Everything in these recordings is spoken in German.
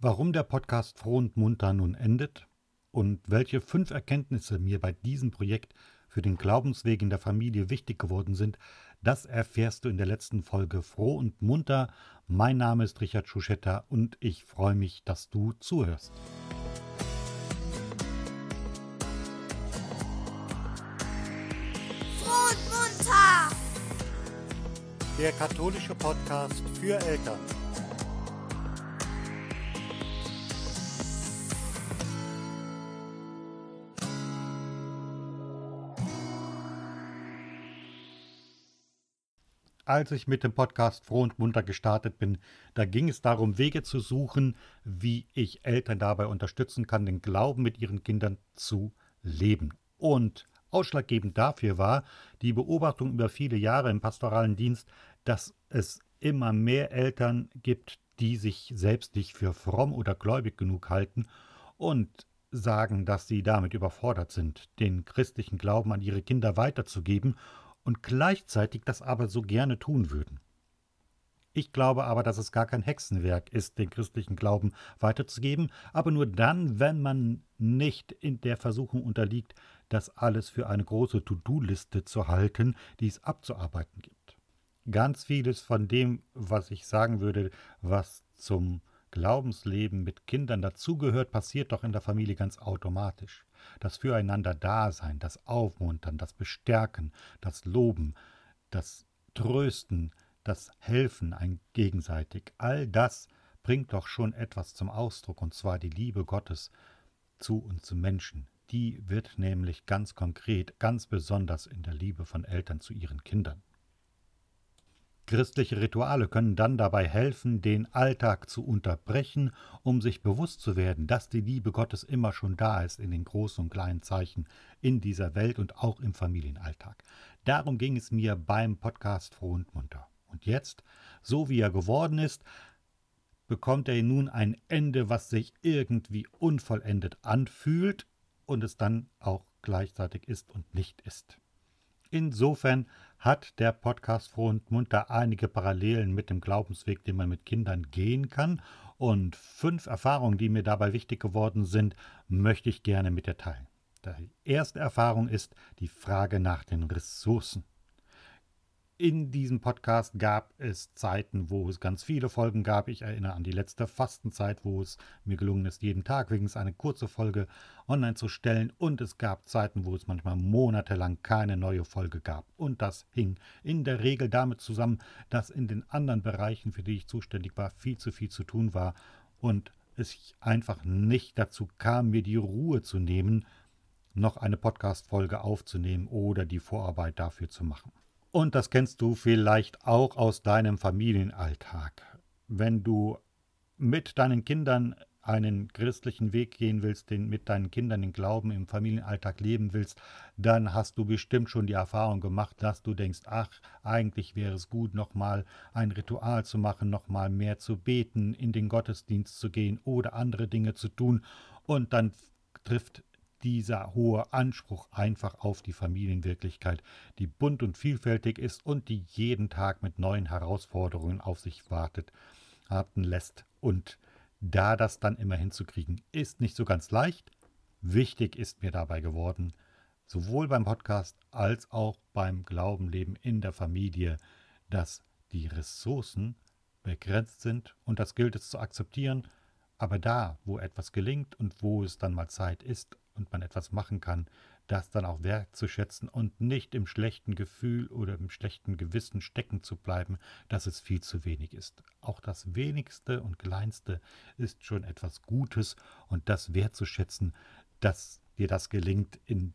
Warum der Podcast Froh und Munter nun endet und welche fünf Erkenntnisse mir bei diesem Projekt für den Glaubensweg in der Familie wichtig geworden sind, das erfährst du in der letzten Folge Froh und Munter. Mein Name ist Richard Schuschetta und ich freue mich, dass du zuhörst. Froh und munter! Der katholische Podcast für Eltern. Als ich mit dem Podcast Froh und Munter gestartet bin, da ging es darum, Wege zu suchen, wie ich Eltern dabei unterstützen kann, den Glauben mit ihren Kindern zu leben. Und ausschlaggebend dafür war die Beobachtung über viele Jahre im pastoralen Dienst, dass es immer mehr Eltern gibt, die sich selbst nicht für fromm oder gläubig genug halten und sagen, dass sie damit überfordert sind, den christlichen Glauben an ihre Kinder weiterzugeben und gleichzeitig das aber so gerne tun würden. Ich glaube aber, dass es gar kein Hexenwerk ist, den christlichen Glauben weiterzugeben, aber nur dann, wenn man nicht in der Versuchung unterliegt, das alles für eine große To-Do-Liste zu halten, die es abzuarbeiten gibt. Ganz vieles von dem, was ich sagen würde, was zum Glaubensleben mit Kindern dazugehört, passiert doch in der Familie ganz automatisch. Das Füreinander-Dasein, das Aufmuntern, das Bestärken, das Loben, das Trösten, das Helfen ein gegenseitig, all das bringt doch schon etwas zum Ausdruck, und zwar die Liebe Gottes zu uns zu Menschen. Die wird nämlich ganz konkret, ganz besonders in der Liebe von Eltern zu ihren Kindern. Christliche Rituale können dann dabei helfen, den Alltag zu unterbrechen, um sich bewusst zu werden, dass die Liebe Gottes immer schon da ist in den großen und kleinen Zeichen in dieser Welt und auch im Familienalltag. Darum ging es mir beim Podcast Froh und Munter. Und jetzt, so wie er geworden ist, bekommt er nun ein Ende, was sich irgendwie unvollendet anfühlt und es dann auch gleichzeitig ist und nicht ist. Insofern hat der Podcast Froh und Munter einige Parallelen mit dem Glaubensweg, den man mit Kindern gehen kann. Und fünf Erfahrungen, die mir dabei wichtig geworden sind, möchte ich gerne mit dir teilen. Die erste Erfahrung ist die Frage nach den Ressourcen. In diesem Podcast gab es Zeiten, wo es ganz viele Folgen gab. Ich erinnere an die letzte Fastenzeit, wo es mir gelungen ist, jeden Tag wenigstens eine kurze Folge online zu stellen. Und es gab Zeiten, wo es manchmal monatelang keine neue Folge gab. Und das hing in der Regel damit zusammen, dass in den anderen Bereichen, für die ich zuständig war, viel zu viel zu tun war und es einfach nicht dazu kam, mir die Ruhe zu nehmen, noch eine Podcast-Folge aufzunehmen oder die Vorarbeit dafür zu machen. Und das kennst du vielleicht auch aus deinem Familienalltag. Wenn du mit deinen Kindern einen christlichen Weg gehen willst, den mit deinen Kindern den Glauben im Familienalltag leben willst, dann hast du bestimmt schon die Erfahrung gemacht, dass du denkst, ach, eigentlich wäre es gut, nochmal ein Ritual zu machen, nochmal mehr zu beten, in den Gottesdienst zu gehen oder andere Dinge zu tun. Und dann trifft dieser hohe Anspruch einfach auf die Familienwirklichkeit, die bunt und vielfältig ist und die jeden Tag mit neuen Herausforderungen auf sich wartet, warten lässt. Und da das dann immer hinzukriegen, ist nicht so ganz leicht. Wichtig ist mir dabei geworden, sowohl beim Podcast als auch beim Glaubenleben in der Familie, dass die Ressourcen begrenzt sind und das gilt es zu akzeptieren, aber da, wo etwas gelingt und wo es dann mal Zeit ist und man etwas machen kann, das dann auch wertzuschätzen und nicht im schlechten Gefühl oder im schlechten Gewissen stecken zu bleiben, dass es viel zu wenig ist. Auch das wenigste und kleinste ist schon etwas Gutes und das wertzuschätzen, dass dir das gelingt in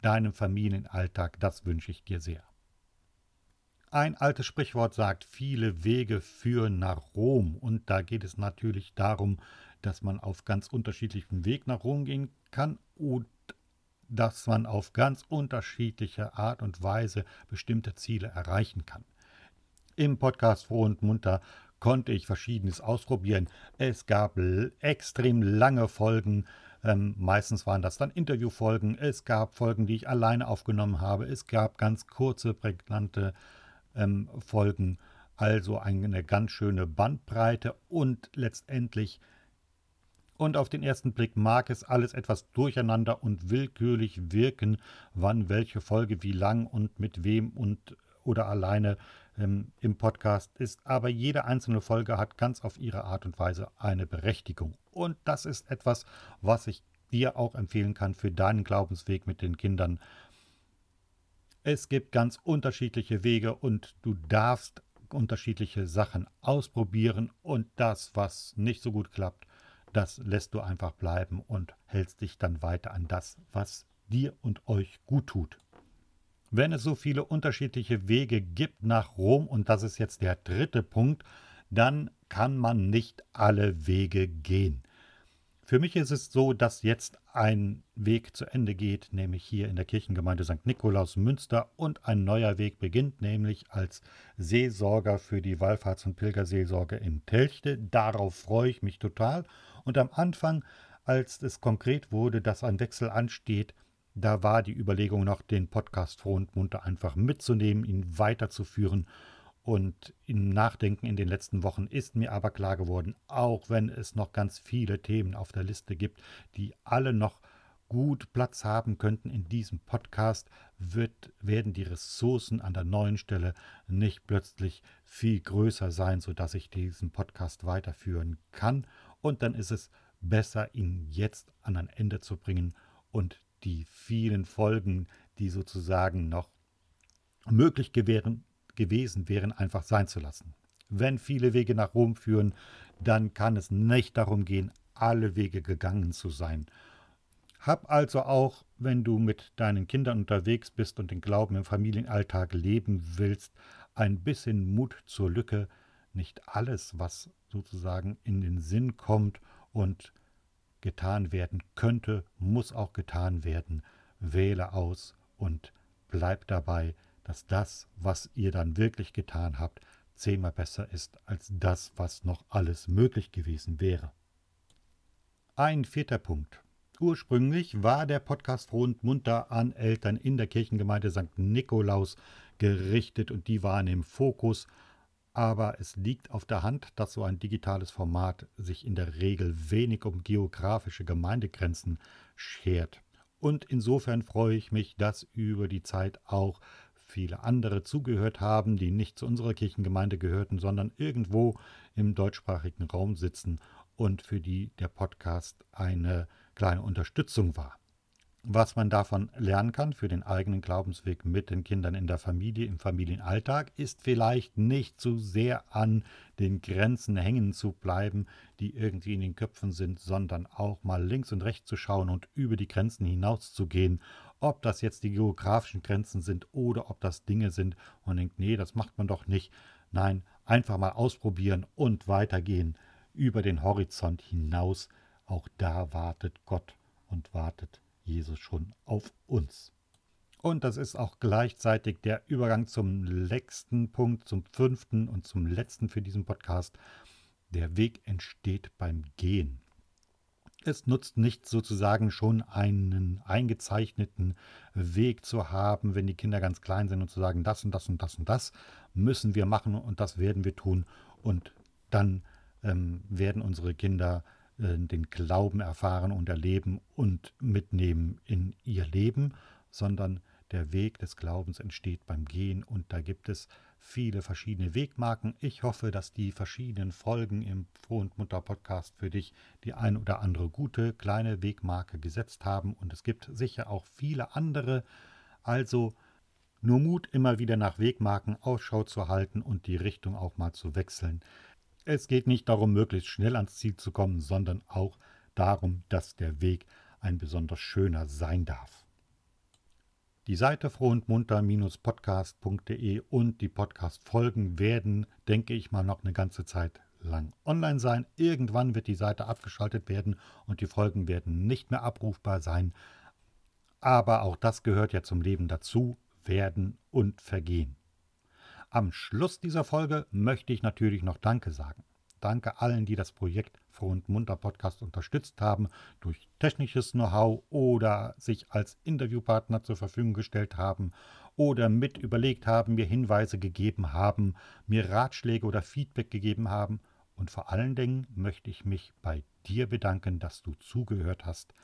deinem Familienalltag, das wünsche ich dir sehr. Ein altes Sprichwort sagt, viele Wege führen nach Rom. Und da geht es natürlich darum, dass man auf ganz unterschiedlichem Weg nach Rom gehen kann und dass man auf ganz unterschiedliche Art und Weise bestimmte Ziele erreichen kann. Im Podcast Froh und Munter konnte ich verschiedenes ausprobieren. Es gab extrem lange Folgen, ähm, meistens waren das dann Interviewfolgen. Es gab Folgen, die ich alleine aufgenommen habe. Es gab ganz kurze, prägnante ähm, Folgen, Also eine ganz schöne Bandbreite und letztendlich und auf den ersten Blick mag es alles etwas durcheinander und willkürlich wirken, wann welche Folge wie lang und mit wem und oder alleine ähm, im Podcast ist. Aber jede einzelne Folge hat ganz auf ihre Art und Weise eine Berechtigung. Und das ist etwas, was ich dir auch empfehlen kann für deinen Glaubensweg mit den Kindern. Es gibt ganz unterschiedliche Wege und du darfst unterschiedliche Sachen ausprobieren und das, was nicht so gut klappt, das lässt du einfach bleiben und hältst dich dann weiter an das, was dir und euch gut tut. Wenn es so viele unterschiedliche Wege gibt nach Rom, und das ist jetzt der dritte Punkt, dann kann man nicht alle Wege gehen. Für mich ist es so, dass jetzt ein Weg zu Ende geht, nämlich hier in der Kirchengemeinde St. Nikolaus Münster und ein neuer Weg beginnt, nämlich als Seelsorger für die Wallfahrts- und Pilgerseelsorge in Telchte. Darauf freue ich mich total. Und am Anfang, als es konkret wurde, dass ein Wechsel ansteht, da war die Überlegung noch, den Podcast Froh und Munter einfach mitzunehmen, ihn weiterzuführen und im Nachdenken in den letzten Wochen ist mir aber klar geworden, auch wenn es noch ganz viele Themen auf der Liste gibt, die alle noch gut Platz haben könnten in diesem Podcast, wird, werden die Ressourcen an der neuen Stelle nicht plötzlich viel größer sein, sodass ich diesen Podcast weiterführen kann. Und dann ist es besser, ihn jetzt an ein Ende zu bringen und die vielen Folgen, die sozusagen noch möglich gewähren, gewesen wären, einfach sein zu lassen. Wenn viele Wege nach Rom führen, dann kann es nicht darum gehen, alle Wege gegangen zu sein. Hab also auch, wenn du mit deinen Kindern unterwegs bist und den Glauben im Familienalltag leben willst, ein bisschen Mut zur Lücke. Nicht alles, was sozusagen in den Sinn kommt und getan werden könnte, muss auch getan werden. Wähle aus und bleib dabei, dass das, was ihr dann wirklich getan habt, zehnmal besser ist als das, was noch alles möglich gewesen wäre. Ein vierter Punkt. Ursprünglich war der Podcast Froh und Munter an Eltern in der Kirchengemeinde St. Nikolaus gerichtet und die waren im Fokus. Aber es liegt auf der Hand, dass so ein digitales Format sich in der Regel wenig um geografische Gemeindegrenzen schert. Und insofern freue ich mich, dass über die Zeit auch viele andere zugehört haben, die nicht zu unserer Kirchengemeinde gehörten, sondern irgendwo im deutschsprachigen Raum sitzen und für die der Podcast eine kleine Unterstützung war. Was man davon lernen kann für den eigenen Glaubensweg mit den Kindern in der Familie, im Familienalltag, ist vielleicht nicht zu sehr an den Grenzen hängen zu bleiben, die irgendwie in den Köpfen sind, sondern auch mal links und rechts zu schauen und über die Grenzen hinaus zu gehen ob das jetzt die geografischen Grenzen sind oder ob das Dinge sind und denkt, nee, das macht man doch nicht. Nein, einfach mal ausprobieren und weitergehen über den Horizont hinaus. Auch da wartet Gott und wartet Jesus schon auf uns. Und das ist auch gleichzeitig der Übergang zum letzten Punkt, zum fünften und zum letzten für diesen Podcast. Der Weg entsteht beim Gehen. Es nutzt nicht sozusagen schon einen eingezeichneten Weg zu haben, wenn die Kinder ganz klein sind und zu sagen, das und das und das und das müssen wir machen und das werden wir tun. Und dann ähm, werden unsere Kinder den Glauben erfahren und erleben und mitnehmen in ihr Leben, sondern der Weg des Glaubens entsteht beim Gehen und da gibt es viele verschiedene Wegmarken. Ich hoffe, dass die verschiedenen Folgen im Froh und Mutter Podcast für dich die ein oder andere gute kleine Wegmarke gesetzt haben und es gibt sicher auch viele andere. Also nur Mut, immer wieder nach Wegmarken Ausschau zu halten und die Richtung auch mal zu wechseln. Es geht nicht darum, möglichst schnell ans Ziel zu kommen, sondern auch darum, dass der Weg ein besonders schöner sein darf. Die Seite frohundmunter-podcast.de und die Podcast-Folgen werden, denke ich mal, noch eine ganze Zeit lang online sein. Irgendwann wird die Seite abgeschaltet werden und die Folgen werden nicht mehr abrufbar sein. Aber auch das gehört ja zum Leben dazu, werden und vergehen. Am Schluss dieser Folge möchte ich natürlich noch Danke sagen. Danke allen, die das Projekt Froh und Munter Podcast unterstützt haben, durch technisches Know-how oder sich als Interviewpartner zur Verfügung gestellt haben oder mit überlegt haben, mir Hinweise gegeben haben, mir Ratschläge oder Feedback gegeben haben. Und vor allen Dingen möchte ich mich bei dir bedanken, dass du zugehört hast.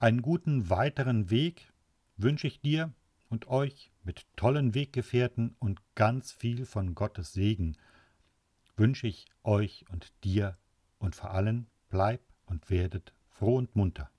Einen guten weiteren Weg wünsche ich dir und euch mit tollen Weggefährten und ganz viel von Gottes Segen. Wünsche ich euch und dir und vor allem bleib und werdet froh und munter.